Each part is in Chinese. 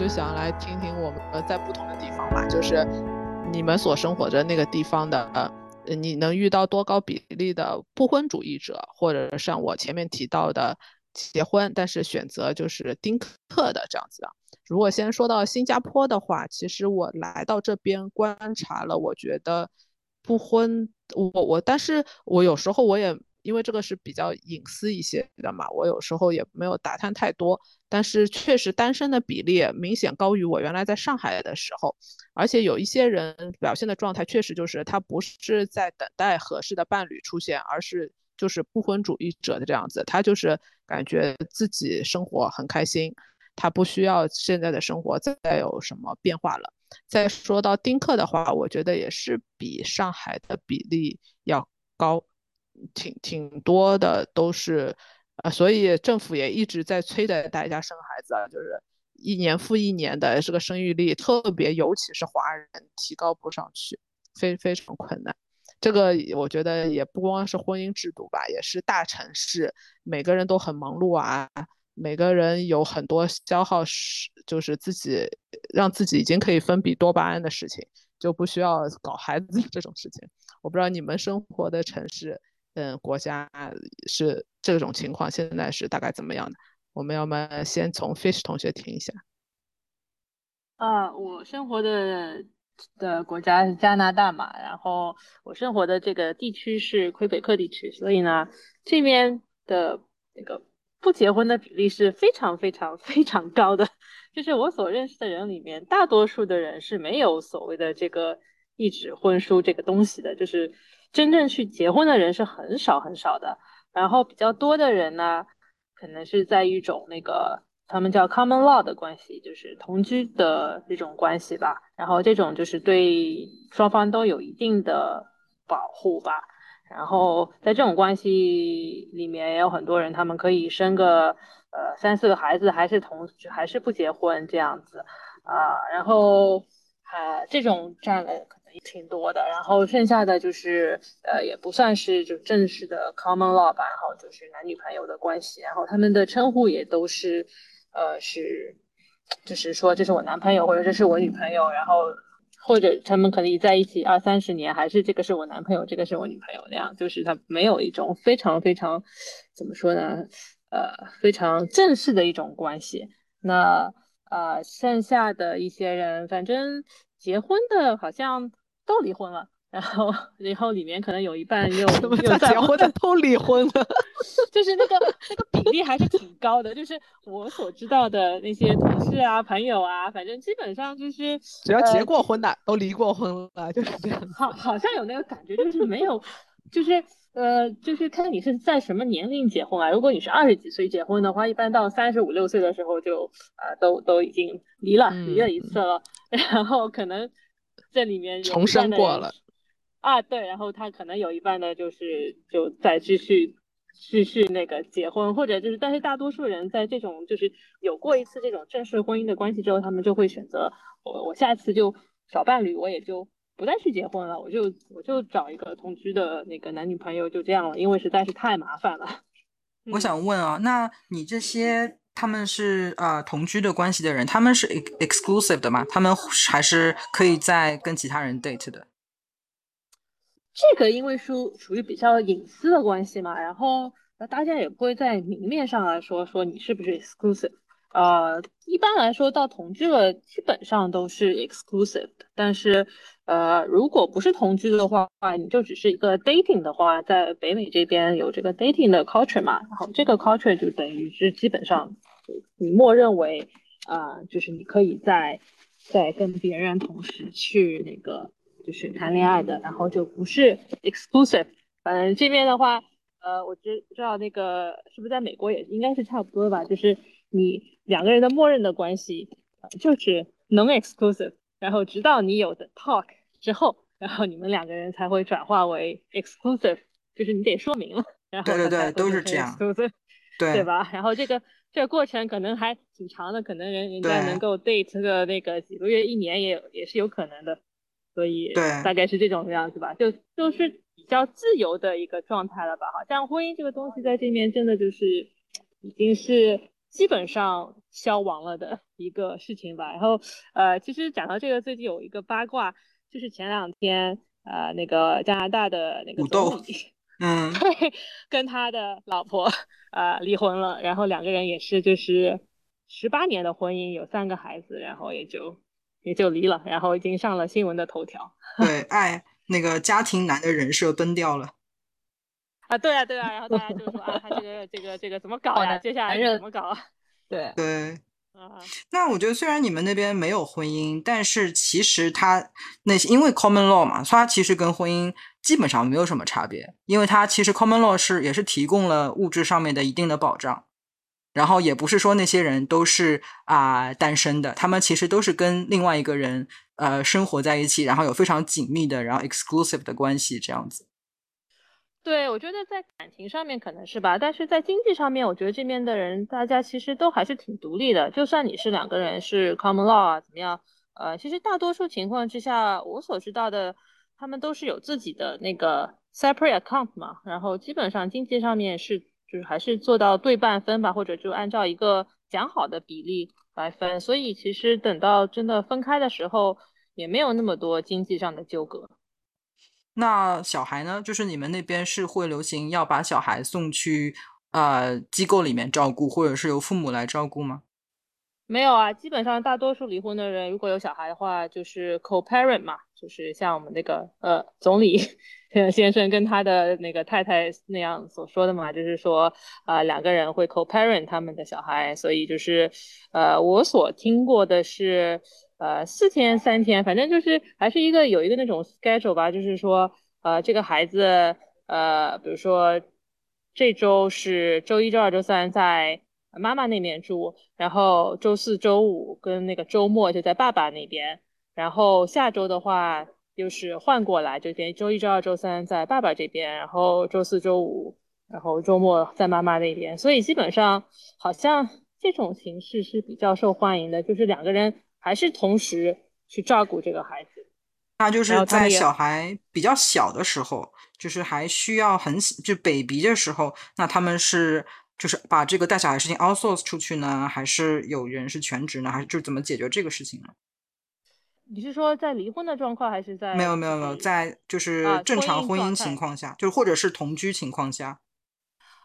就想来听听我们呃在不同的地方嘛，就是你们所生活着那个地方的呃，你能遇到多高比例的不婚主义者，或者像我前面提到的结婚但是选择就是丁克的这样子的。如果先说到新加坡的话，其实我来到这边观察了，我觉得不婚我我，但是我有时候我也。因为这个是比较隐私一些的嘛，我有时候也没有打探太多，但是确实单身的比例明显高于我原来在上海的时候，而且有一些人表现的状态确实就是他不是在等待合适的伴侣出现，而是就是不婚主义者的这样子，他就是感觉自己生活很开心，他不需要现在的生活再有什么变化了。再说到丁克的话，我觉得也是比上海的比例要高。挺挺多的都是，呃，所以政府也一直在催着大家生孩子啊，就是一年复一年的这个生育率特别，尤其是华人提高不上去，非非常困难。这个我觉得也不光是婚姻制度吧，也是大城市每个人都很忙碌啊，每个人有很多消耗是就是自己让自己已经可以分泌多巴胺的事情，就不需要搞孩子这种事情。我不知道你们生活的城市。嗯，国家是这种情况，现在是大概怎么样的？我们要么先从 Fish 同学听一下。啊，我生活的的国家是加拿大嘛，然后我生活的这个地区是魁北克地区，所以呢，这边的那个不结婚的比例是非常非常非常高的。就是我所认识的人里面，大多数的人是没有所谓的这个一纸婚书这个东西的，就是。真正去结婚的人是很少很少的，然后比较多的人呢，可能是在一种那个他们叫 common law 的关系，就是同居的这种关系吧。然后这种就是对双方都有一定的保护吧。然后在这种关系里面，也有很多人他们可以生个呃三四个孩子，还是同还是不结婚这样子啊。然后啊，这种占了。挺多的，然后剩下的就是呃也不算是就正式的 common law 吧，然后就是男女朋友的关系，然后他们的称呼也都是呃是就是说这是我男朋友或者这是我女朋友，然后或者他们可以在一起二三十年，还是这个是我男朋友，这个是我女朋友那样，就是他没有一种非常非常怎么说呢呃非常正式的一种关系。那呃剩下的一些人，反正结婚的好像。都离婚了，然后，然后里面可能有一半又又结婚的都离婚了，就是那个那个比例还是挺高的。就是我所知道的那些同事啊、朋友啊，反正基本上就是只要结过婚的都离过婚了，就是这样。好，好像有那个感觉，就是没有，就是呃，就是看你是在什么年龄结婚啊。如果你是二十几岁结婚的话，一般到三十五六岁的时候就啊，都都已经离了，离了一次了，然后可能。这里面重生过了啊，对，然后他可能有一半的就是就再继续继续那个结婚，或者就是，但是大多数人在这种就是有过一次这种正式婚姻的关系之后，他们就会选择我我下次就找伴侣，我也就不再去结婚了，我就我就找一个同居的那个男女朋友就这样了，因为实在是太麻烦了。我想问啊，那你这些？他们是呃同居的关系的人，他们是 exclusive 的吗？他们还是可以在跟其他人 date 的？这个因为属属于比较隐私的关系嘛，然后那大家也不会在明面上来说说你是不是 exclusive。呃，一般来说到同居了，基本上都是 exclusive 的。但是，呃，如果不是同居的话，你就只是一个 dating 的话，在北美这边有这个 dating 的 culture 嘛，然后这个 culture 就等于是基本上你默认为，啊，就是你可以在在跟别人同时去那个就是谈恋爱的，然后就不是 exclusive。反正这边的话，呃，我知知道那个是不是在美国也应该是差不多吧，就是。你两个人的默认的关系就是 non-exclusive，然后直到你有的 talk 之后，然后你们两个人才会转化为 exclusive，就是你得说明了，然后对对对，都是这样，对对吧？然后这个这个过程可能还挺长的，可能人人家能够 date 个那个几个月、一年也也是有可能的，所以对，大概是这种样子吧，就就是比较自由的一个状态了吧？好像婚姻这个东西在这面真的就是已经是。基本上消亡了的一个事情吧。然后呃，其实讲到这个，最近有一个八卦，就是前两天呃，那个加拿大的那个总理，嗯，跟他的老婆呃离婚了，然后两个人也是就是十八年的婚姻，有三个孩子，然后也就也就离了，然后已经上了新闻的头条。对，爱那个家庭男的人设崩掉了。啊，对啊，对啊，然后大家就说 啊，他这个这个这个怎么搞呀？接下来怎么搞？对对 啊，那我觉得虽然你们那边没有婚姻，但是其实他那些因为 common law 嘛，它其实跟婚姻基本上没有什么差别，因为它其实 common law 是也是提供了物质上面的一定的保障，然后也不是说那些人都是啊单身的，他们其实都是跟另外一个人呃生活在一起，然后有非常紧密的然后 exclusive 的关系这样子。对，我觉得在感情上面可能是吧，但是在经济上面，我觉得这边的人大家其实都还是挺独立的。就算你是两个人是 common law 啊，怎么样？呃，其实大多数情况之下，我所知道的，他们都是有自己的那个 separate account 嘛，然后基本上经济上面是就是还是做到对半分吧，或者就按照一个讲好的比例来分。所以其实等到真的分开的时候，也没有那么多经济上的纠葛。那小孩呢？就是你们那边是会流行要把小孩送去呃机构里面照顾，或者是由父母来照顾吗？没有啊，基本上大多数离婚的人，如果有小孩的话，就是 co-parent 嘛，就是像我们那个呃总理 先生跟他的那个太太那样所说的嘛，就是说啊两个人会 co-parent 他们的小孩，所以就是呃我所听过的是。呃，四天三天，反正就是还是一个有一个那种 schedule 吧，就是说，呃，这个孩子，呃，比如说这周是周一、周二、周三在妈妈那边住，然后周四周五跟那个周末就在爸爸那边，然后下周的话又是换过来，就等于周一、周二、周三在爸爸这边，然后周四周五，然后周末在妈妈那边，所以基本上好像这种形式是比较受欢迎的，就是两个人。还是同时去照顾这个孩子，那就是在小孩比较小的时候，就是还需要很就 baby 的时候，那他们是就是把这个带小孩事情 outsource 出去呢，还是有人是全职呢，还是就怎么解决这个事情呢？你是说在离婚的状况，还是在没有没有没有在就是正常婚姻情况下，就是或者是同居情况下？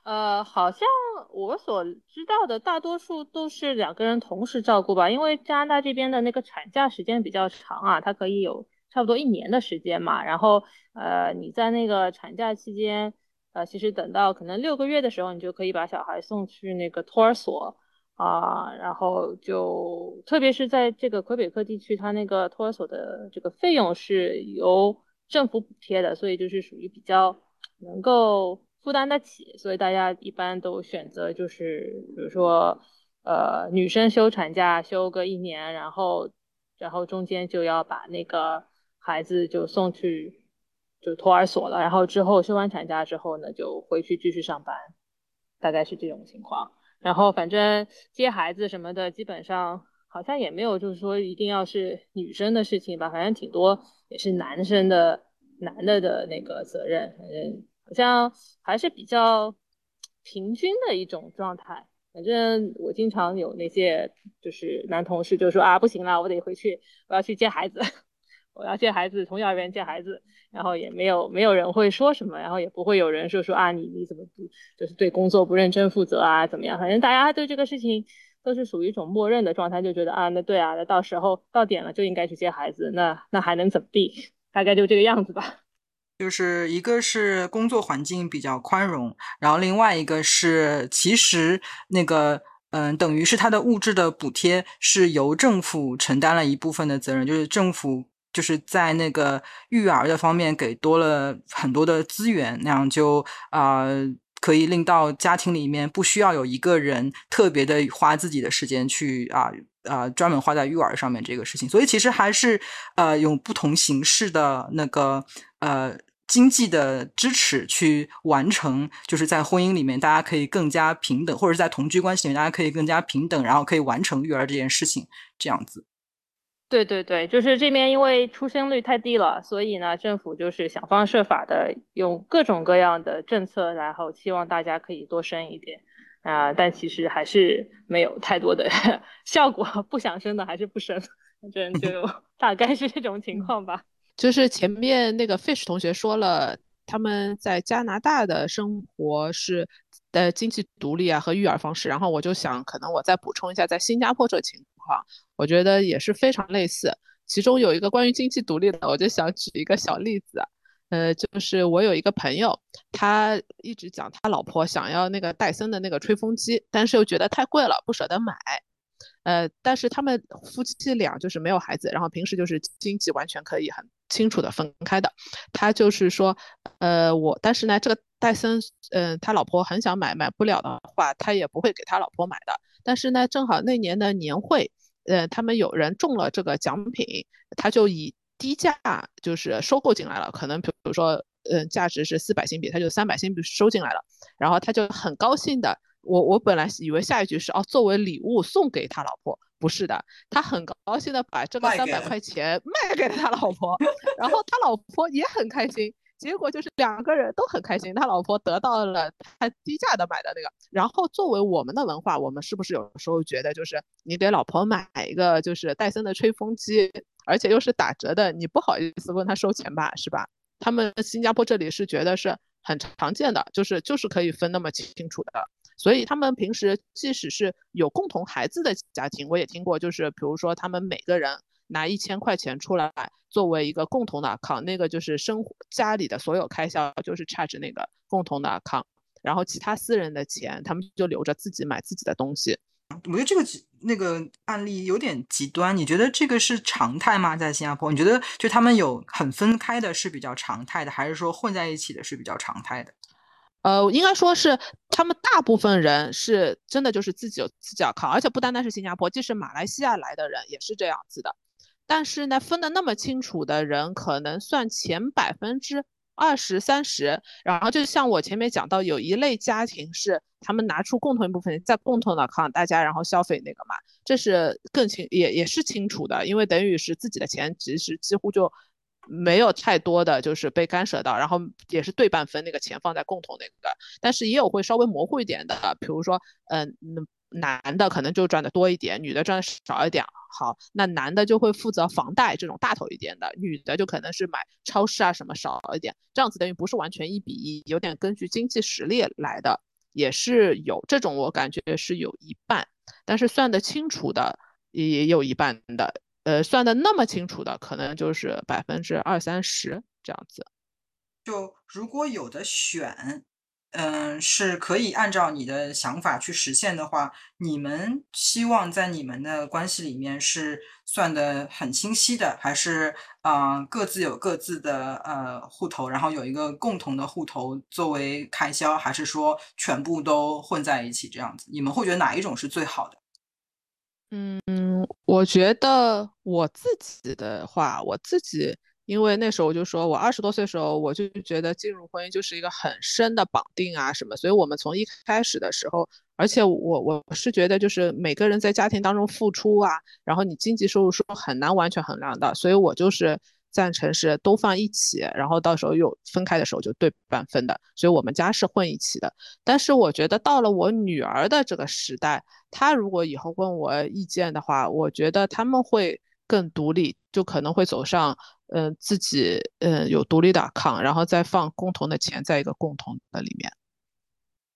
呃，好像我所知道的大多数都是两个人同时照顾吧，因为加拿大这边的那个产假时间比较长啊，它可以有差不多一年的时间嘛。然后，呃，你在那个产假期间，呃，其实等到可能六个月的时候，你就可以把小孩送去那个托儿所啊。然后就特别是在这个魁北克地区，它那个托儿所的这个费用是由政府补贴的，所以就是属于比较能够。负担得起，所以大家一般都选择就是，比如说，呃，女生休产假休个一年，然后，然后中间就要把那个孩子就送去就托儿所了，然后之后休完产假之后呢，就回去继续上班，大概是这种情况。然后反正接孩子什么的，基本上好像也没有就是说一定要是女生的事情吧，反正挺多也是男生的男的的那个责任，反正。好像还是比较平均的一种状态。反正我经常有那些就是男同事就说啊，不行了，我得回去，我要去接孩子，我要接孩子，从幼儿园接孩子。然后也没有没有人会说什么，然后也不会有人说说啊，你你怎么不就是对工作不认真负责啊，怎么样？反正大家对这个事情都是属于一种默认的状态，就觉得啊，那对啊，那到时候到点了就应该去接孩子，那那还能怎么地？大概就这个样子吧。就是一个是工作环境比较宽容，然后另外一个是其实那个嗯，等于是他的物质的补贴是由政府承担了一部分的责任，就是政府就是在那个育儿的方面给多了很多的资源，那样就啊可以令到家庭里面不需要有一个人特别的花自己的时间去啊啊专门花在育儿上面这个事情，所以其实还是呃有不同形式的那个呃。经济的支持去完成，就是在婚姻里面，大家可以更加平等，或者是在同居关系里面，大家可以更加平等，然后可以完成育儿这件事情，这样子。对对对，就是这边因为出生率太低了，所以呢，政府就是想方设法的用各种各样的政策，然后希望大家可以多生一点。啊，但其实还是没有太多的 效果，不想生的还是不生，反正 就大概是这种情况吧。就是前面那个 Fish 同学说了，他们在加拿大的生活是的经济独立啊和育儿方式，然后我就想，可能我再补充一下，在新加坡这情况，我觉得也是非常类似。其中有一个关于经济独立的，我就想举一个小例子。呃，就是我有一个朋友，他一直讲他老婆想要那个戴森的那个吹风机，但是又觉得太贵了，不舍得买。呃，但是他们夫妻俩就是没有孩子，然后平时就是经济完全可以很清楚的分开的。他就是说，呃，我，但是呢，这个戴森，嗯，他老婆很想买，买不了的话，他也不会给他老婆买的。但是呢，正好那年的年会，呃，他们有人中了这个奖品，他就以。低价就是收购进来了，可能比如说，嗯，价值是四百新币，他就三百新币收进来了，然后他就很高兴的，我我本来以为下一句是哦，作为礼物送给他老婆，不是的，他很高兴的把这个三百块钱卖给了他老婆，然后他老婆也很开心。结果就是两个人都很开心，他老婆得到了他低价的买的那个。然后作为我们的文化，我们是不是有时候觉得，就是你给老婆买一个就是戴森的吹风机，而且又是打折的，你不好意思问他收钱吧，是吧？他们新加坡这里是觉得是很常见的，就是就是可以分那么清楚的。所以他们平时即使是有共同孩子的家庭，我也听过，就是比如说他们每个人。拿一千块钱出来作为一个共同的 account，那个就是生活家里的所有开销就是 charge 那个共同的 account，然后其他私人的钱他们就留着自己买自己的东西。我觉得这个那个案例有点极端，你觉得这个是常态吗？在新加坡，你觉得就他们有很分开的是比较常态的，还是说混在一起的是比较常态的？呃，应该说是他们大部分人是真的就是自己有自己 account，而且不单单是新加坡，即使马来西亚来的人也是这样子的。但是呢，分的那么清楚的人，可能算前百分之二十三十。然后就像我前面讲到，有一类家庭是他们拿出共同一部分，在共同的靠大家，然后消费那个嘛，这是更清也也是清楚的，因为等于是自己的钱，其实几乎就没有太多的就是被干涉到，然后也是对半分那个钱放在共同那个，但是也有会稍微模糊一点的，比如说，嗯，男的可能就赚的多一点，女的赚的少一点。好，那男的就会负责房贷这种大头一点的，女的就可能是买超市啊什么少一点，这样子等于不是完全一比一，有点根据经济实力来的，也是有这种我感觉是有一半，但是算得清楚的也有一半的，呃，算得那么清楚的可能就是百分之二三十这样子。就如果有的选。嗯，是可以按照你的想法去实现的话，你们希望在你们的关系里面是算的很清晰的，还是啊各自有各自的呃户头，然后有一个共同的户头作为开销，还是说全部都混在一起这样子？你们会觉得哪一种是最好的？嗯，我觉得我自己的话，我自己。因为那时候我就说，我二十多岁的时候，我就觉得进入婚姻就是一个很深的绑定啊什么，所以我们从一开始的时候，而且我我是觉得就是每个人在家庭当中付出啊，然后你经济收入是很难完全衡量的，所以我就是赞成是都放一起，然后到时候有分开的时候就对半分的，所以我们家是混一起的。但是我觉得到了我女儿的这个时代，她如果以后问我意见的话，我觉得他们会更独立，就可能会走上。嗯，自己嗯有独立的卡然后再放共同的钱在一个共同的里面。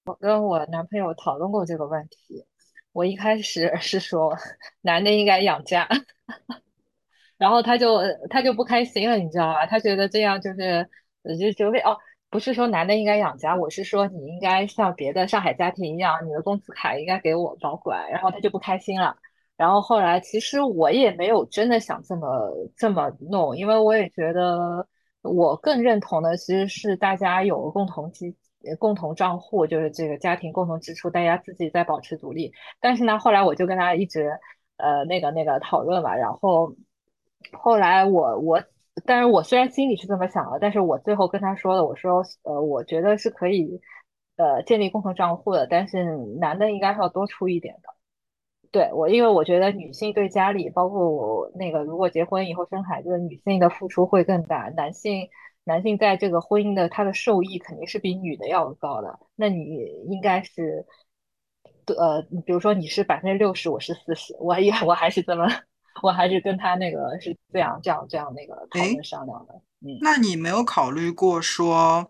我跟我男朋友讨论过这个问题，我一开始 是说男的应该养家，然后他就他就不开心了，你知道吧？他觉得这样就是就就为哦，不是说男的应该养家，我是说你应该像别的上海家庭一样，你的工资卡应该给我保管，然后他就不开心了。然后后来，其实我也没有真的想这么这么弄，因为我也觉得我更认同的其实是大家有个共同基共同账户，就是这个家庭共同支出，大家自己在保持独立。但是呢，后来我就跟他一直呃那个那个讨论嘛，然后后来我我，但是我虽然心里是这么想的，但是我最后跟他说了，我说呃，我觉得是可以呃建立共同账户的，但是男的应该是要多出一点的。对我，因为我觉得女性对家里，包括我那个，如果结婚以后生孩子，女性的付出会更大。男性，男性在这个婚姻的他的受益肯定是比女的要高的。那你应该是呃，比如说你是百分之六十，我是四十，我也我还是这么，我还是跟他那个是这样这样这样那个讨论商量的。嗯，那你没有考虑过说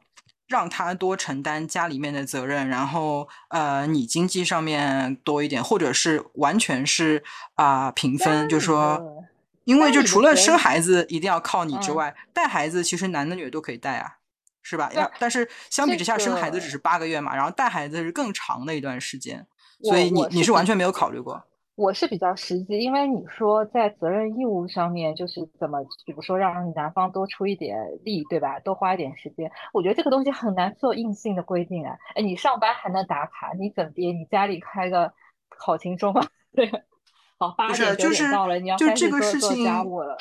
让他多承担家里面的责任，然后呃，你经济上面多一点，或者是完全是啊平分，就说，因为就除了生孩子一定要靠你之外，带孩子其实男的女的都可以带啊。是吧？要但是相比之下，生孩子只是八个月嘛，然后带孩子是更长的一段时间，所以你你是完全没有考虑过。我是比较实际，因为你说在责任义务上面，就是怎么，比如说让男方多出一点力，对吧？多花一点时间，我觉得这个东西很难做硬性的规定啊。哎，你上班还能打卡，你怎地？你家里开个考勤中吗？对。好，八点九点到了，你要就这个事情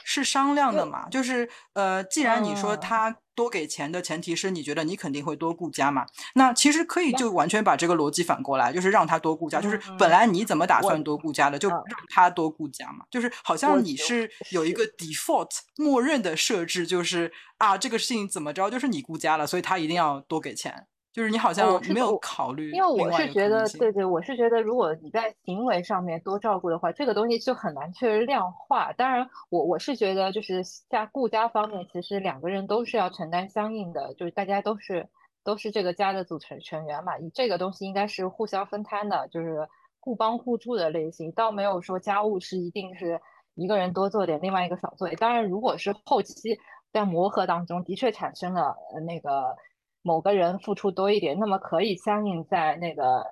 是商量的嘛？就是呃，既然你说他多给钱的前提是你觉得你肯定会多顾家嘛，那其实可以就完全把这个逻辑反过来，就是让他多顾家，就是本来你怎么打算多顾家的，就让他多顾家嘛。就是好像你是有一个 default 默认的设置，就是啊，这个事情怎么着，就是你顾家了，所以他一定要多给钱。就是你好像没有考虑，因为我是觉得，对对，我是觉得，如果你在行为上面多照顾的话，这个东西就很难去量化。当然，我我是觉得，就是在顾家方面，其实两个人都是要承担相应的，就是大家都是都是这个家的组成成员嘛，你这个东西应该是互相分摊的，就是互帮互助的类型，倒没有说家务是一定是一个人多做点，另外一个少做点。当然，如果是后期在磨合当中的确产生了那个。某个人付出多一点，那么可以相应在那个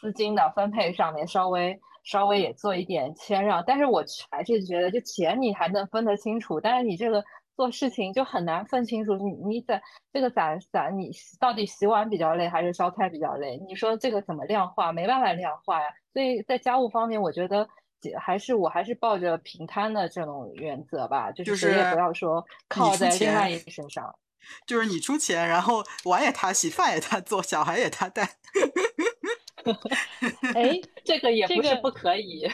资金的分配上面稍微稍微也做一点谦让。但是我还是觉得，就钱你还能分得清楚，但是你这个做事情就很难分清楚。你你在这个咋咋，你到底洗碗比较累还是烧菜比较累？你说这个怎么量化？没办法量化呀。所以在家务方面，我觉得还是我还是抱着平摊的这种原则吧，就是谁也不要说靠在另外一个身上。就是你出钱，然后碗也他洗，饭也他做，小孩也他带。哎，这个也不是不可以，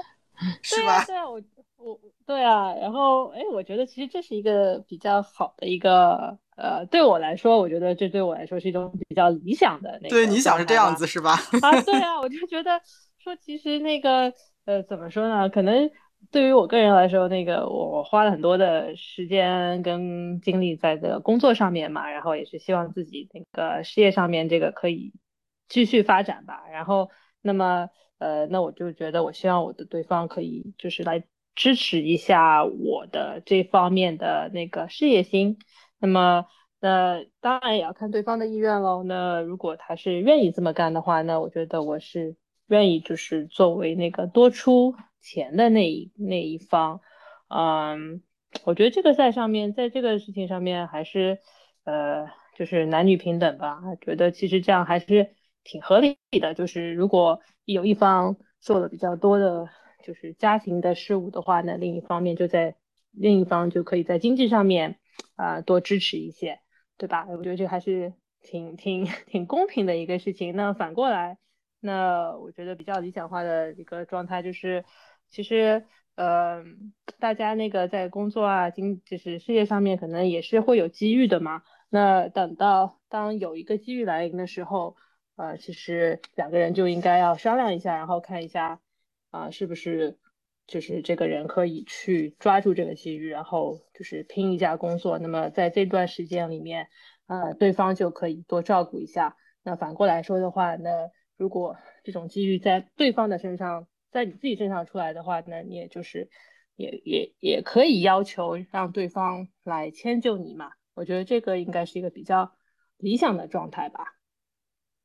是吧？对啊，我我对啊，然后哎，我觉得其实这是一个比较好的一个呃，对我来说，我觉得这对我来说是一种比较理想的那个。对，你想是这样子是吧？啊，对啊，我就觉得说，其实那个呃，怎么说呢？可能。对于我个人来说，那个我花了很多的时间跟精力在这个工作上面嘛，然后也是希望自己那个事业上面这个可以继续发展吧。然后，那么呃，那我就觉得我希望我的对方可以就是来支持一下我的这方面的那个事业心。那么，那当然也要看对方的意愿喽。那如果他是愿意这么干的话，那我觉得我是愿意就是作为那个多出。钱的那一那一方，嗯，我觉得这个在上面，在这个事情上面还是，呃，就是男女平等吧。觉得其实这样还是挺合理的。就是如果有一方做的比较多的，就是家庭的事务的话，那另一方面就在另一方就可以在经济上面啊多支持一些，对吧？我觉得这还是挺挺挺公平的一个事情。那反过来，那我觉得比较理想化的一个状态就是。其实，呃，大家那个在工作啊，经就是事业上面，可能也是会有机遇的嘛。那等到当有一个机遇来临的时候，呃，其实两个人就应该要商量一下，然后看一下，啊，是不是就是这个人可以去抓住这个机遇，然后就是拼一下工作。那么在这段时间里面，呃，对方就可以多照顾一下。那反过来说的话，那如果这种机遇在对方的身上，在你自己身上出来的话，呢你也就是也也也可以要求让对方来迁就你嘛。我觉得这个应该是一个比较理想的状态吧。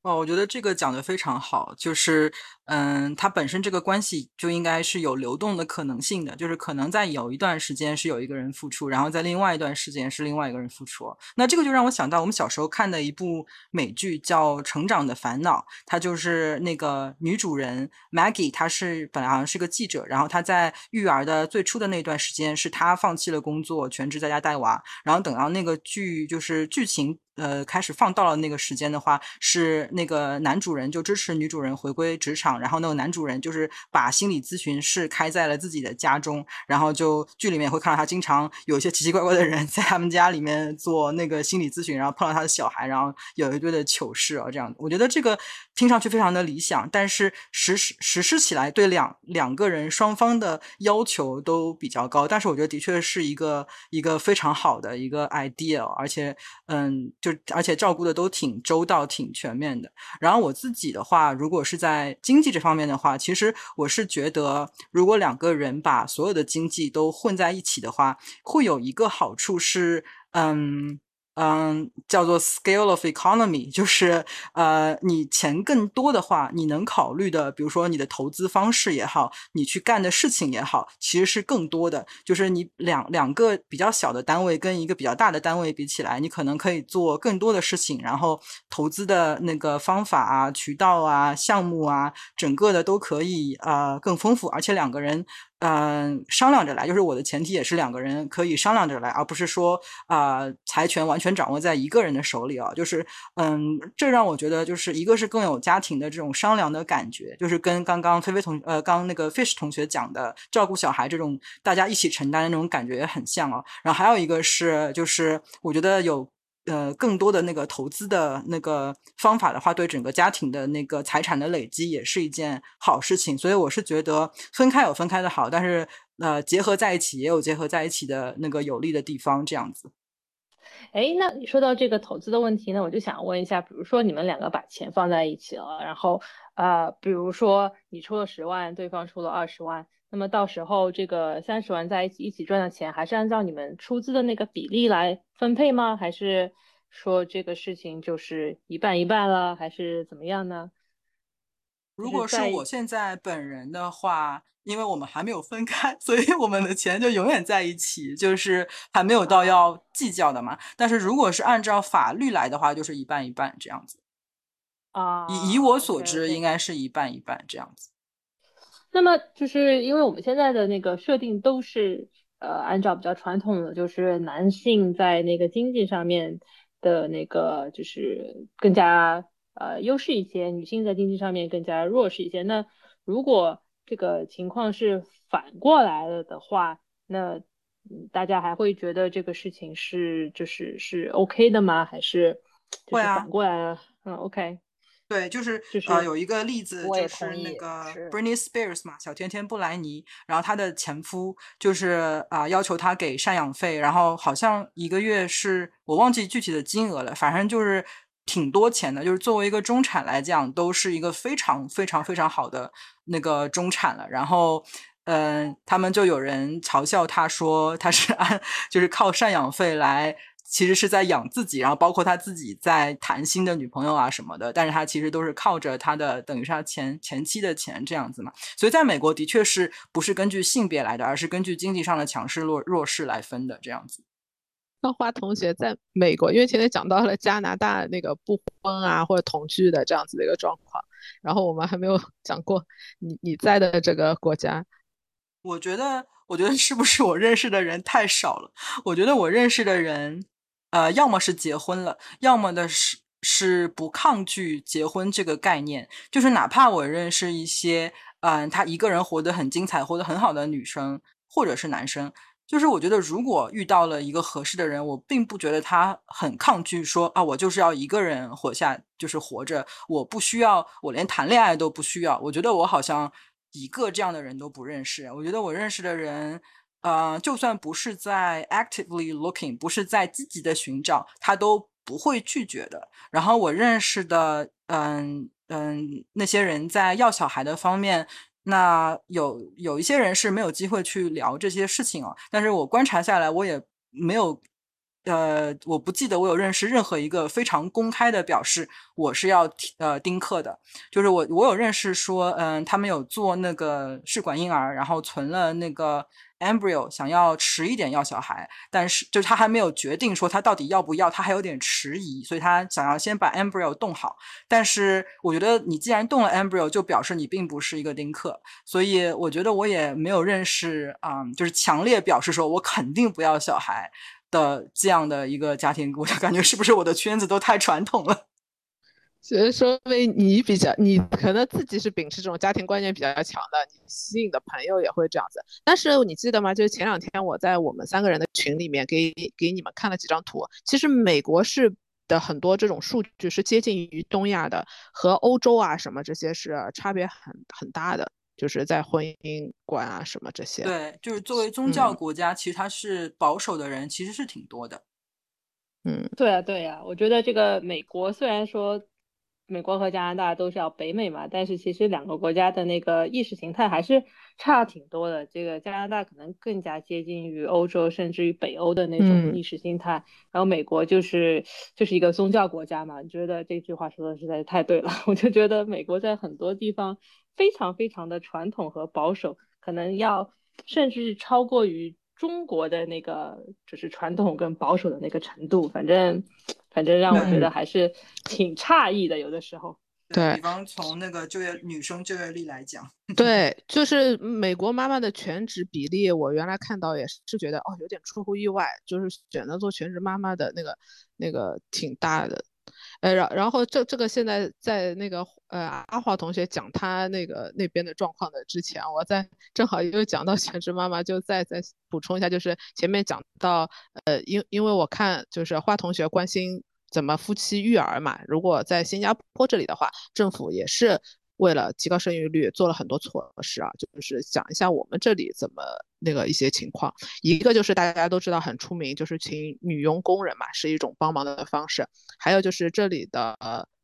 哦，我觉得这个讲的非常好，就是，嗯，它本身这个关系就应该是有流动的可能性的，就是可能在有一段时间是有一个人付出，然后在另外一段时间是另外一个人付出。那这个就让我想到我们小时候看的一部美剧叫《成长的烦恼》，它就是那个女主人 Maggie，她是本来好像是个记者，然后她在育儿的最初的那段时间是她放弃了工作，全职在家带娃，然后等到那个剧就是剧情。呃开始放到了那个时间的话，是那个男主人就支持女主人回归职场，然后那个男主人就是把心理咨询室开在了自己的家中，然后就剧里面会看到他经常有一些奇奇怪怪的人 在他们家里面做那个心理咨询，然后碰到他的小孩，然后有一堆的糗事啊，这样。我觉得这个听上去非常的理想，但是实施实施起来对两两个人双方的要求都比较高，但是我觉得的确是一个一个非常好的一个 idea，而且嗯就，而且照顾的都挺周到、挺全面的。然后我自己的话，如果是在经济这方面的话，其实我是觉得，如果两个人把所有的经济都混在一起的话，会有一个好处是，嗯。嗯，叫做 scale of economy，就是呃，你钱更多的话，你能考虑的，比如说你的投资方式也好，你去干的事情也好，其实是更多的。就是你两两个比较小的单位跟一个比较大的单位比起来，你可能可以做更多的事情，然后投资的那个方法啊、渠道啊、项目啊，整个的都可以呃更丰富，而且两个人。嗯，商量着来，就是我的前提也是两个人可以商量着来，而不是说啊，财权完全掌握在一个人的手里啊。就是嗯，这让我觉得就是一个是更有家庭的这种商量的感觉，就是跟刚刚菲菲同呃，刚那个 Fish 同学讲的照顾小孩这种大家一起承担的那种感觉也很像啊。然后还有一个是，就是我觉得有。呃，更多的那个投资的那个方法的话，对整个家庭的那个财产的累积也是一件好事情。所以我是觉得分开有分开的好，但是呃，结合在一起也有结合在一起的那个有利的地方。这样子。哎，那你说到这个投资的问题呢，我就想问一下，比如说你们两个把钱放在一起了，然后呃，比如说你出了十万，对方出了二十万，那么到时候这个三十万在一起一起赚的钱，还是按照你们出资的那个比例来分配吗？还是？说这个事情就是一半一半了，还是怎么样呢？如果是我现在本人的话，因为我们还没有分开，所以我们的钱就永远在一起，就是还没有到要计较的嘛。但是如果是按照法律来的话，就是一半一半这样子。啊，以以我所知，应该是一半一半这样子。那么就是因为我们现在的那个设定都是呃按照比较传统的，就是男性在那个经济上面。的那个就是更加呃优势一些，女性在经济上面更加弱势一些。那如果这个情况是反过来了的话，那大家还会觉得这个事情是就是是 OK 的吗？还是就是反过来了？嗯，OK。对，就是呃，有一个例子就是那个 Britney Spears 嘛，小甜甜布莱尼，然后她的前夫就是啊，要求她给赡养费，然后好像一个月是我忘记具体的金额了，反正就是挺多钱的，就是作为一个中产来讲，都是一个非常非常非常好的那个中产了。然后嗯，他们就有人嘲笑他说他是按 就是靠赡养费来。其实是在养自己，然后包括他自己在谈新的女朋友啊什么的，但是他其实都是靠着他的等于是他前前妻的钱这样子嘛。所以在美国的确是不是根据性别来的，而是根据经济上的强势弱弱势来分的这样子。那花同学在美国，因为前面讲到了加拿大那个不婚啊或者同居的这样子的一个状况，然后我们还没有 讲过你你在的这个国家。我觉得，我觉得是不是我认识的人太少了？我觉得我认识的人。呃，要么是结婚了，要么的是是不抗拒结婚这个概念。就是哪怕我认识一些，嗯，他一个人活得很精彩、活得很好的女生或者是男生，就是我觉得如果遇到了一个合适的人，我并不觉得他很抗拒说啊，我就是要一个人活下，就是活着，我不需要，我连谈恋爱都不需要。我觉得我好像一个这样的人都不认识。我觉得我认识的人。呃，就算不是在 actively looking，不是在积极的寻找，他都不会拒绝的。然后我认识的，嗯嗯，那些人在要小孩的方面，那有有一些人是没有机会去聊这些事情啊。但是我观察下来，我也没有，呃，我不记得我有认识任何一个非常公开的表示我是要呃丁克的。就是我我有认识说，嗯，他们有做那个试管婴儿，然后存了那个。Embryo 想要迟一点要小孩，但是就是他还没有决定说他到底要不要，他还有点迟疑，所以他想要先把 embryo 冻好。但是我觉得你既然冻了 embryo，就表示你并不是一个丁克，所以我觉得我也没有认识啊，就是强烈表示说我肯定不要小孩的这样的一个家庭，我就感觉是不是我的圈子都太传统了。所以说明你比较，你可能自己是秉持这种家庭观念比较强的，你吸引的朋友也会这样子。但是你记得吗？就是前两天我在我们三个人的群里面给给你们看了几张图，其实美国是的很多这种数据是接近于东亚的，和欧洲啊什么这些是差别很很大的，就是在婚姻观啊什么这些。对，就是作为宗教国家，其实它是保守的人其实是挺多的。嗯，对啊，对呀，我觉得这个美国虽然说。美国和加拿大都是要北美嘛，但是其实两个国家的那个意识形态还是差挺多的。这个加拿大可能更加接近于欧洲，甚至于北欧的那种意识形态，然后美国就是就是一个宗教国家嘛。你觉得这句话说的实在是太对了，我就觉得美国在很多地方非常非常的传统和保守，可能要甚至是超过于。中国的那个就是传统跟保守的那个程度，反正反正让我觉得还是挺诧异的，有的时候。对，比方从那个就业女生就业率来讲，对，就是美国妈妈的全职比例，我原来看到也是觉得哦，有点出乎意外，就是选择做全职妈妈的那个那个挺大的。呃，然然后这这个现在在那个呃阿华同学讲他那个那边的状况的之前，我在正好又讲到全职妈妈，就再再补充一下，就是前面讲到呃，因因为我看就是花同学关心怎么夫妻育儿嘛，如果在新加坡这里的话，政府也是。为了提高生育率，做了很多措施啊，就是讲一下我们这里怎么那个一些情况。一个就是大家都知道很出名，就是请女佣工人嘛，是一种帮忙的方式。还有就是这里的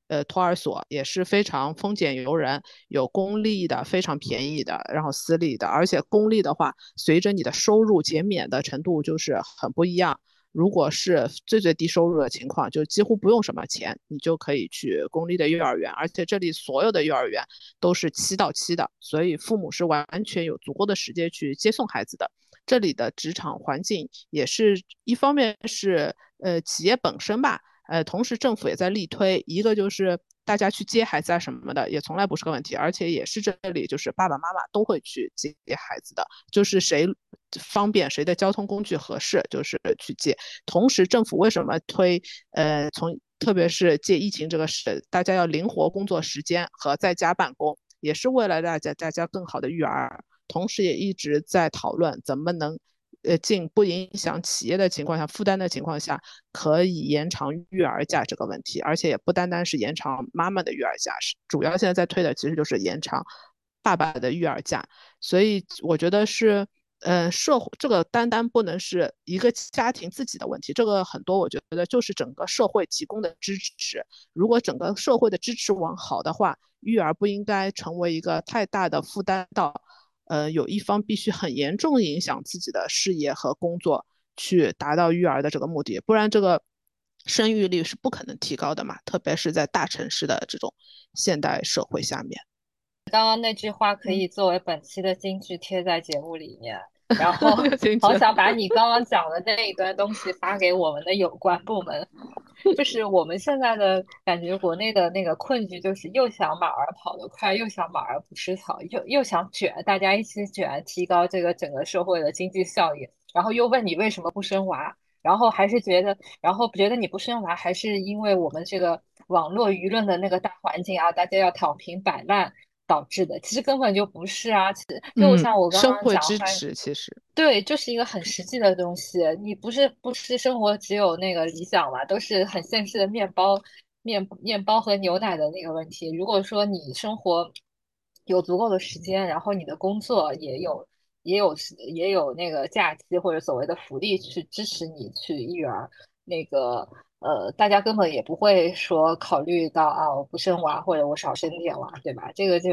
呃托儿所也是非常丰俭由人，有公立的非常便宜的，然后私立的，而且公立的话，随着你的收入减免的程度就是很不一样。如果是最最低收入的情况，就几乎不用什么钱，你就可以去公立的幼儿园，而且这里所有的幼儿园都是七到七的，所以父母是完全有足够的时间去接送孩子的。这里的职场环境也是一方面是呃企业本身吧，呃，同时政府也在力推，一个就是大家去接孩子啊什么的，也从来不是个问题，而且也是这里就是爸爸妈妈都会去接孩子的，就是谁。方便谁的交通工具合适，就是去接。同时，政府为什么推？呃，从特别是借疫情这个事，大家要灵活工作时间和在家办公，也是为了大家大家更好的育儿。同时，也一直在讨论怎么能，呃，尽不影响企业的情况下负担的情况下，可以延长育儿假这个问题。而且也不单单是延长妈妈的育儿假，是主要现在在推的其实就是延长爸爸的育儿假。所以我觉得是。呃，社会这个单单不能是一个家庭自己的问题，这个很多我觉得就是整个社会提供的支持。如果整个社会的支持往好的话，育儿不应该成为一个太大的负担，到呃有一方必须很严重影响自己的事业和工作去达到育儿的这个目的，不然这个生育率是不可能提高的嘛，特别是在大城市的这种现代社会下面。刚刚那句话可以作为本期的金句贴在节目里面，然后 好想把你刚刚讲的那一段东西发给我们的有关部门。就是我们现在的感觉，国内的那个困局就是又想马儿跑得快，又想马儿不吃草，又又想卷，大家一起卷，提高这个整个社会的经济效益，然后又问你为什么不生娃，然后还是觉得，然后觉得你不生娃还是因为我们这个网络舆论的那个大环境啊，大家要躺平摆烂。导致的其实根本就不是啊，其实就像我刚刚讲，支持其实对，就是一个很实际的东西。你不是不吃生活只有那个理想嘛，都是很现实的面包、面面包和牛奶的那个问题。如果说你生活有足够的时间，然后你的工作也有也有也有那个假期或者所谓的福利去支持你去育儿，那个。呃，大家根本也不会说考虑到啊，我不生娃或者我少生点娃，对吧？这个就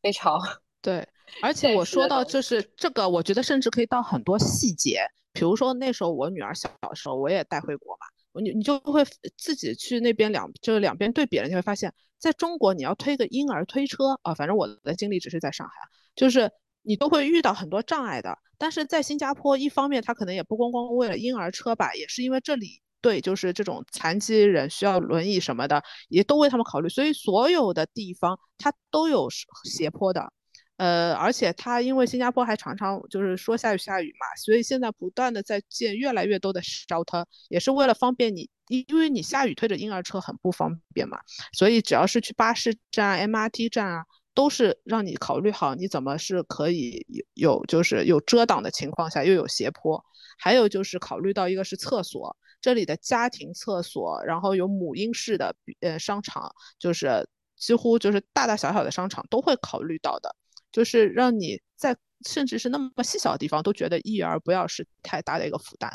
非常 对。而 且我说到就是这个，我觉得甚至可以到很多细节，比如说那时候我女儿小的时候，我也带回国嘛，你你就会自己去那边两就是两边对比了，你会发现在中国你要推个婴儿推车啊，反正我的经历只是在上海，就是你都会遇到很多障碍的。但是在新加坡，一方面他可能也不光光为了婴儿车吧，也是因为这里对就是这种残疾人需要轮椅什么的，也都为他们考虑，所以所有的地方它都有斜坡的。呃，而且它因为新加坡还常常就是说下雨下雨嘛，所以现在不断的在建越来越多的沙滩也是为了方便你，因为你下雨推着婴儿车很不方便嘛，所以只要是去巴士站、MRT 站啊，都是让你考虑好你怎么是可以有就是有遮挡的情况下又有斜坡，还有就是考虑到一个是厕所，这里的家庭厕所，然后有母婴式的呃商场，就是几乎就是大大小小的商场都会考虑到的。就是让你在甚至是那么细小的地方都觉得育儿不要是太大的一个负担。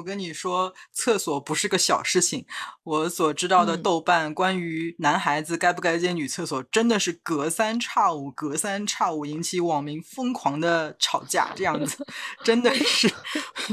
我跟你说，厕所不是个小事情。我所知道的豆瓣关于男孩子该不该建女厕所，真的是隔三差五、隔三差五引起网民疯狂的吵架，这样子 真的是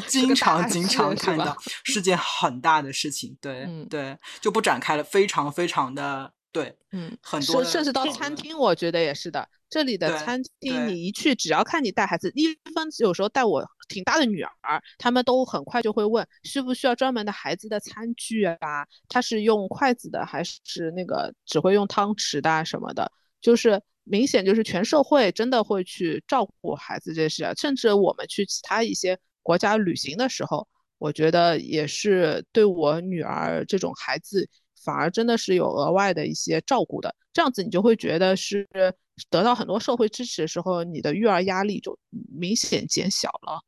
经常经常看到，是件很大的事情。对对，就不展开了，非常非常的。对，嗯，很多甚至到餐厅，我觉得也是的。这里的餐厅，你一去，只要看你带孩子，一分有时候带我挺大的女儿，他们都很快就会问，需不需要专门的孩子的餐具啊？他是用筷子的，还是那个只会用汤匙的什么的？就是明显就是全社会真的会去照顾孩子这事。甚至我们去其他一些国家旅行的时候，我觉得也是对我女儿这种孩子。反而真的是有额外的一些照顾的，这样子你就会觉得是得到很多社会支持的时候，你的育儿压力就明显减小了。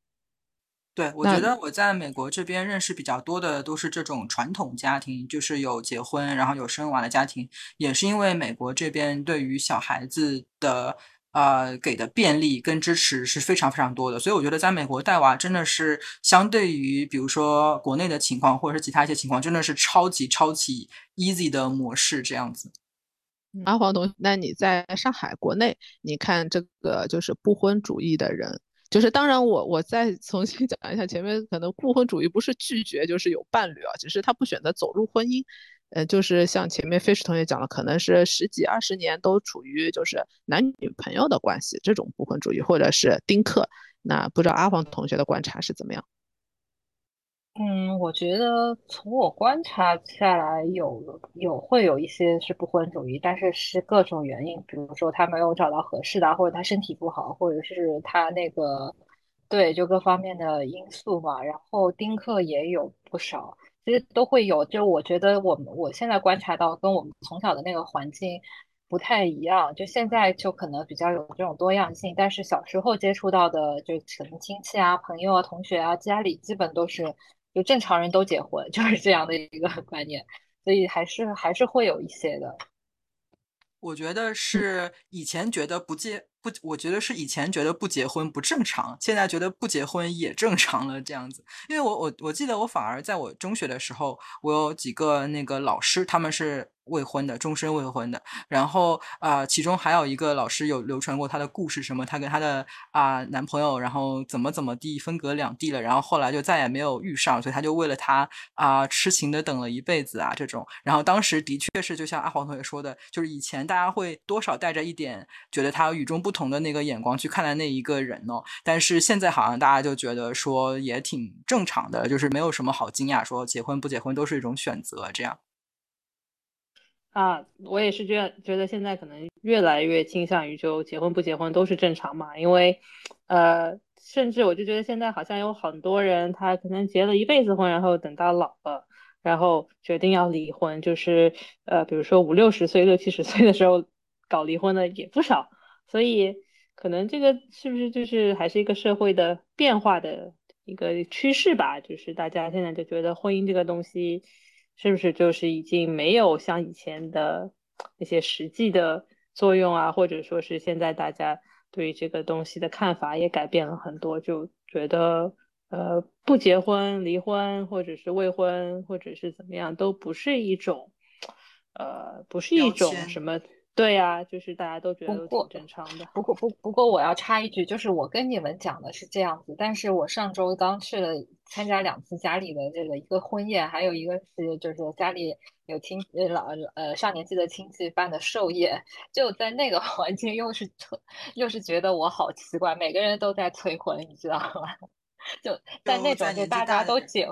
对，我觉得我在美国这边认识比较多的都是这种传统家庭，就是有结婚然后有生娃的家庭，也是因为美国这边对于小孩子的。呃，给的便利跟支持是非常非常多的，所以我觉得在美国带娃真的是相对于比如说国内的情况，或者是其他一些情况，真的是超级超级 easy 的模式这样子。阿黄同学，那你在上海国内，你看这个就是不婚主义的人，就是当然我我再重新 讲一下，前面可能不婚主义不是拒绝，就是有伴侣啊，只是他不选择走入婚姻。呃，就是像前面 Fish 同学讲的，可能是十几二十年都处于就是男女朋友的关系，这种不婚主义或者是丁克。那不知道阿黄同学的观察是怎么样？嗯，我觉得从我观察下来，有有会有一些是不婚主义，但是是各种原因，比如说他没有找到合适的，或者他身体不好，或者是他那个对，就各方面的因素嘛。然后丁克也有不少。其实都会有，就我觉得我们我现在观察到跟我们从小的那个环境不太一样，就现在就可能比较有这种多样性，但是小时候接触到的就可能亲戚啊、朋友啊、同学啊，家里基本都是就正常人都结婚，就是这样的一个 观念，所以还是还是会有一些的。我觉得是以前觉得不结不，我觉得是以前觉得不结婚不正常，现在觉得不结婚也正常了这样子。因为我我我记得我反而在我中学的时候，我有几个那个老师，他们是。未婚的，终身未婚的，然后啊，其中还有一个老师有流传过他的故事，什么他跟他的啊男朋友，然后怎么怎么地分隔两地了，然后后来就再也没有遇上，所以他就为了他啊痴情的等了一辈子啊这种。然后当时的确是就像阿黄同学说的，就是以前大家会多少带着一点觉得他与众不不同的那个眼光去看待那一个人哦，但是现在好像大家就觉得说也挺正常的，就是没有什么好惊讶，说结婚不结婚都是一种选择这样。啊，我也是觉觉得现在可能越来越倾向于就结婚不结婚都是正常嘛，因为，呃，甚至我就觉得现在好像有很多人他可能结了一辈子婚，然后等到老了，然后决定要离婚，就是呃，比如说五六十岁、六七十岁的时候搞离婚的也不少，所以可能这个是不是就是还是一个社会的变化的一个趋势吧？就是大家现在就觉得婚姻这个东西。是不是就是已经没有像以前的那些实际的作用啊？或者说是现在大家对于这个东西的看法也改变了很多，就觉得呃不结婚、离婚或者是未婚或者是怎么样都不是一种呃不是一种什么对呀，就是大家都觉得都挺正常的。不过不不过我要插一句，就是我跟你们讲的是这样子，但是我上周刚去了参加两次家里的这个一个婚宴，还有一个是就是家里有亲呃老呃上年纪的亲戚办的寿宴，就在那个 环境又是催又是觉得我好奇怪，每个人都在催婚，你知道吗？就在那种就大家都结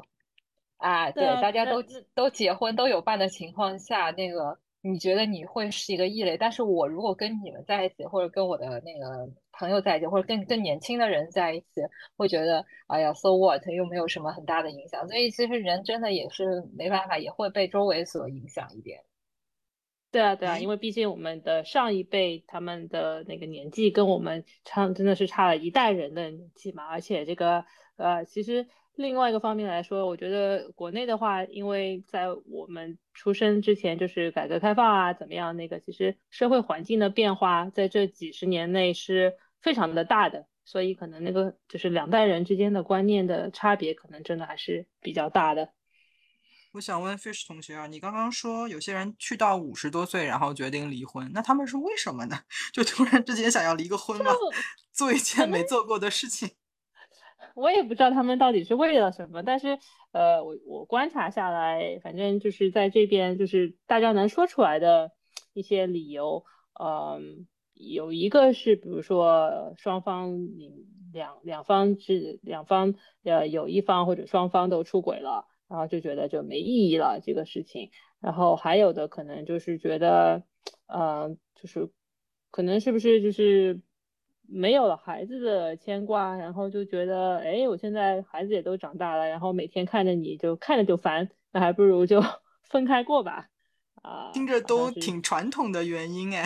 啊，对，大家都都结婚都有伴的情况下，那个。你觉得你会是一个异类，但是我如果跟你们在一起，或者跟我的那个朋友在一起，或者更更年轻的人在一起，会觉得哎呀，so what，又没有什么很大的影响。所以其实人真的也是没办法，也会被周围所影响一点。对啊，对啊，因为毕竟我们的上一辈他们的那个年纪跟我们差真的是差了一代人的年纪嘛，而且这个呃，其实。另外一个方面来说，我觉得国内的话，因为在我们出生之前就是改革开放啊，怎么样？那个其实社会环境的变化在这几十年内是非常的大的，所以可能那个就是两代人之间的观念的差别，可能真的还是比较大的。我想问 Fish 同学啊，你刚刚说有些人去到五十多岁，然后决定离婚，那他们是为什么呢？就突然之间想要离个婚吗？做一件没做过的事情？我也不知道他们到底是为了什么，但是，呃，我我观察下来，反正就是在这边，就是大家能说出来的一些理由，嗯，有一个是，比如说双方两两方是两方，呃，有一方或者双方都出轨了，然后就觉得就没意义了这个事情，然后还有的可能就是觉得，嗯，就是可能是不是就是。没有了孩子的牵挂，然后就觉得，哎，我现在孩子也都长大了，然后每天看着你就看着就烦，那还不如就 分开过吧。啊，听着都挺传统的原因哎，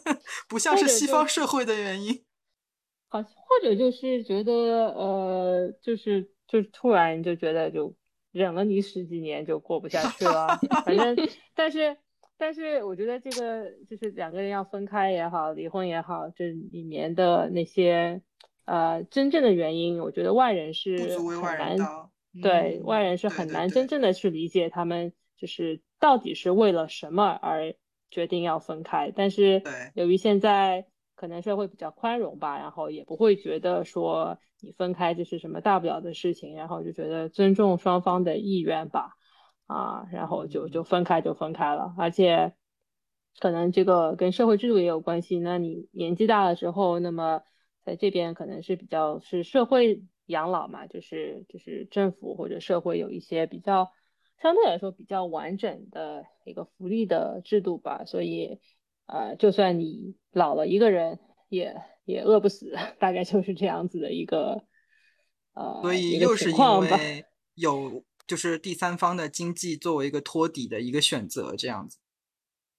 不像是西方社会的原因。好，或者就是觉得，呃，就是就突然就觉得就忍了你十几年就过不下去了，反正但是。但是我觉得这个就是两个人要分开也好，离婚也好，这里面的那些呃真正的原因，我觉得外人是很难对外人是很难真正的去理解他们就是到底是为了什么而决定要分开。但是由于现在可能社会比较宽容吧，然后也不会觉得说你分开就是什么大不了的事情，然后就觉得尊重双方的意愿吧。啊，然后就就分开就分开了，而且可能这个跟社会制度也有关系。那你年纪大了之后，那么在这边可能是比较是社会养老嘛，就是就是政府或者社会有一些比较相对来说比较完整的一个福利的制度吧。所以呃，就算你老了一个人，也也饿不死，大概就是这样子的一个呃所以又是因 为有。就是第三方的经济作为一个托底的一个选择，这样子。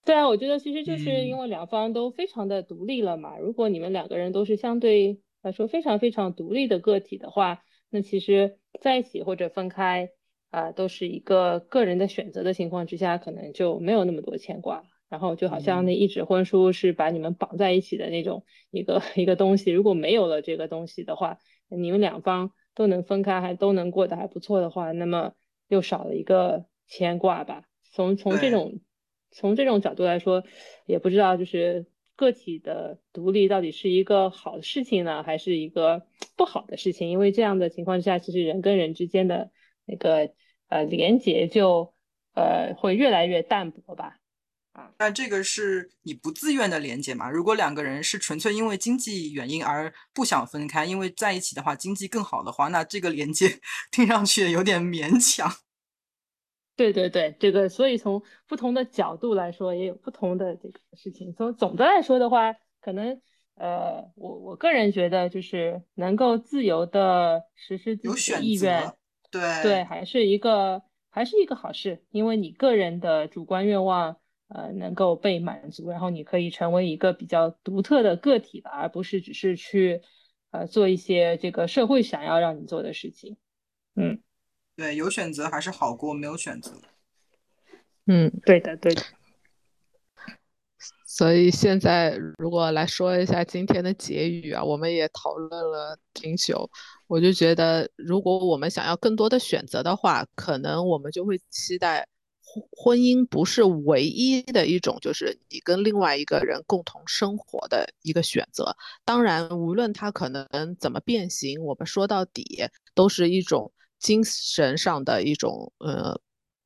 对啊，我觉得其实就是因为两方都非常的独立了嘛。如果你们两个人都是相对来说非常非常独立的个体的话，那其实在一起或者分开啊，都是一个个人的选择的情况之下，可能就没有那么多牵挂了。然后就好像那一纸婚书是把你们绑在一起的那种一个一个东西，如果没有了这个东西的话，你们两方。都能分开，还都能过得还不错的话，那么又少了一个牵挂吧。从从这种从这种角度来说，也不知道就是个体的独立到底是一个好的事情呢，还是一个不好的事情？因为这样的情况之下，其实人跟人之间的那个呃连接就呃会越来越淡薄吧。啊那这个是你不自愿的连接嘛？如果两个人是纯粹因为经济原因而不想分开，因为在一起的话经济更好的话，那这个连接 听上去有点勉强。对对对，这个所以从不同的角度来说，也有不同的这个事情。从总的来说的话，可能呃，我我个人觉得就是能够自由的实施自己的意愿，对对，还是一个还是一个好事，因为你个人的主观愿望。呃，能够被满足，然后你可以成为一个比较独特的个体了，而不是只是去呃做一些这个社会想要让你做的事情。嗯，对，有选择还是好过没有选择。嗯，对的，对的。所以现在如果来说一下今天的结语啊，我们也讨论了挺久，我就觉得如果我们想要更多的选择的话，可能我们就会期待。婚婚姻不是唯一的一种，就是你跟另外一个人共同生活的一个选择。当然，无论它可能怎么变形，我们说到底都是一种精神上的一种呃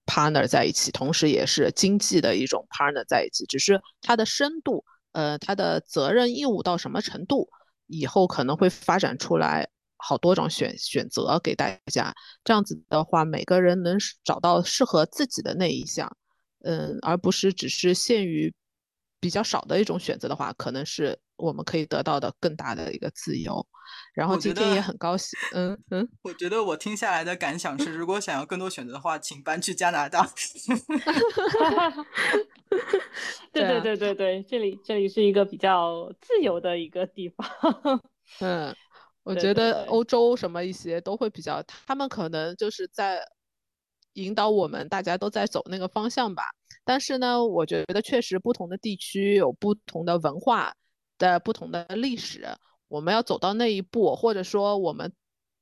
partner 在一起，同时也是经济的一种 partner 在一起，只是它的深度，呃，它的责任义务到什么程度，以后可能会发展出来。好多种选选择给大家，这样子的话，每个人能找到适合自己的那一项，嗯，而不是只是限于比较少的一种选择的话，可能是我们可以得到的更大的一个自由。然后今天也很高兴，嗯嗯，我觉得我听下来的感想是，如果想要更多选择的话，请搬去加拿大。对对对对对，这里这里是一个比较自由的一个地方，嗯。我觉得欧洲什么一些都会比较，他们可能就是在引导我们，大家都在走那个方向吧。但是呢，我觉得确实不同的地区有不同的文化的不同的历史，我们要走到那一步，或者说我们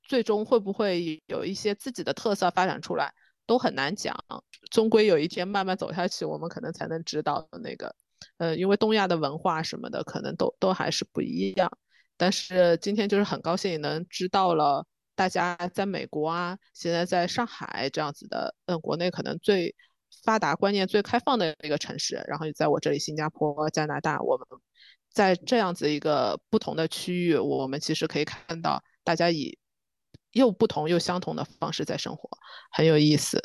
最终会不会有一些自己的特色发展出来，都很难讲。终归有一天慢慢走下去，我们可能才能知道那个，呃，因为东亚的文化什么的，可能都都还是不一样。但是今天就是很高兴能知道了，大家在美国啊，现在在上海这样子的，嗯，国内可能最发达、观念最开放的一个城市，然后在我这里新加坡、加拿大，我们在这样子一个不同的区域，我们其实可以看到大家以又不同又相同的方式在生活，很有意思。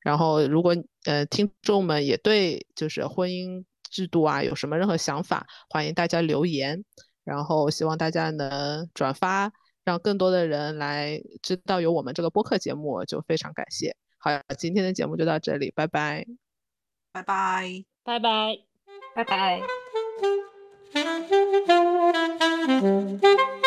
然后如果呃听众们也对就是婚姻制度啊有什么任何想法，欢迎大家留言。然后希望大家能转发，让更多的人来知道有我们这个播客节目，就非常感谢。好，今天的节目就到这里，拜拜，拜拜，拜拜，拜拜。Thank you.